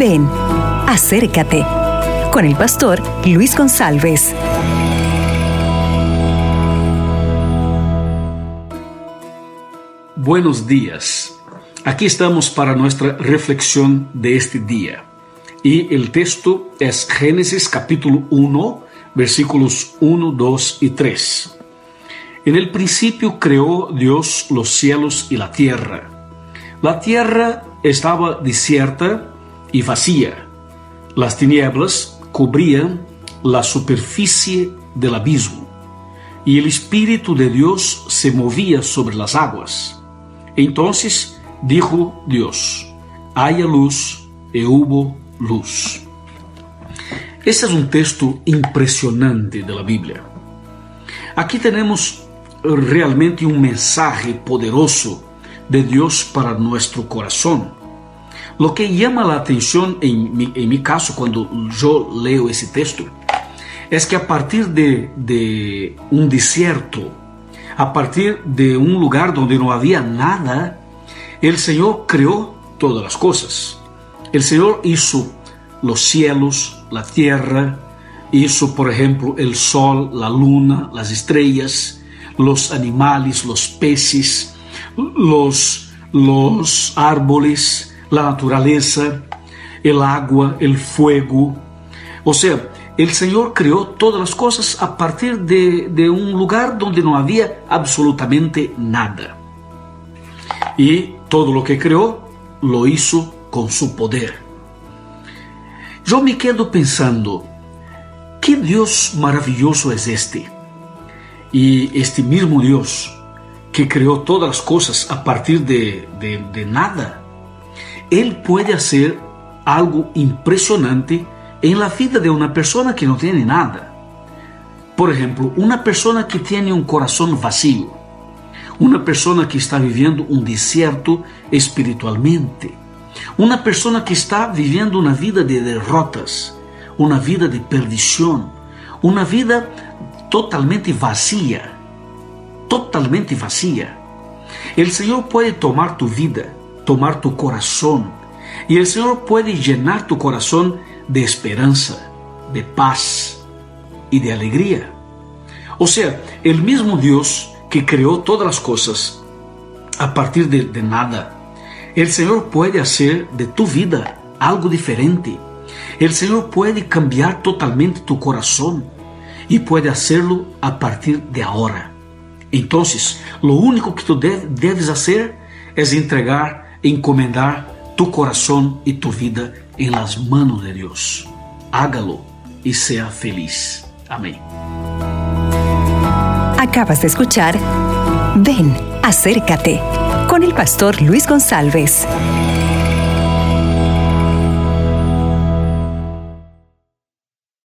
Ven, acércate con el pastor Luis González. Buenos días. Aquí estamos para nuestra reflexión de este día. Y el texto es Génesis capítulo 1, versículos 1, 2 y 3. En el principio creó Dios los cielos y la tierra. La tierra estaba desierta y vacía. Las tinieblas cubrían la superficie del abismo, y el Espíritu de Dios se movía sobre las aguas. Entonces dijo Dios, haya luz, y hubo luz. Este es un texto impresionante de la Biblia. Aquí tenemos realmente un mensaje poderoso de Dios para nuestro corazón. Lo que llama la atención en mi, caso cuando yo leo ese texto es que a partir de, un desierto, a partir de un lugar donde no había nada, el Señor creó todas las cosas. El Señor hizo los cielos, la tierra, hizo por ejemplo el sol, la luna, las estrellas, los animales, los peces, los árboles, la naturaleza, el agua, el fuego. O sea, el Señor creó todas las cosas a partir de, de un lugar donde no había absolutamente nada. Y todo lo que creó lo hizo con su poder. Yo me quedo pensando, ¿qué Dios maravilloso es este? Y este mismo Dios que creó todas las cosas a partir de, de, de nada, Él puede hacer algo impresionante en la vida de una persona que no tiene nada. Por ejemplo, una persona que tiene un corazón vacío, una persona que está viviendo un desierto espiritualmente, una persona que está viviendo una vida de derrotas, una vida de perdición, una vida totalmente vacía, totalmente vacía. El Señor puede tomar tu vida tomar tu corazón y el Señor puede llenar tu corazón de esperanza, de paz y de alegría. O sea, el mismo Dios que creó todas las cosas a partir de, nada, el Señor puede hacer de tu vida algo diferente. El Señor puede cambiar totalmente tu corazón y puede hacerlo a partir de ahora. Entonces, lo único que tú debes hacer es entregar encomendar tu corazón y tu vida en las manos de Dios. Hágalo y sea feliz. Amén. Acabas de escuchar Ven, acércate con el pastor Luis González.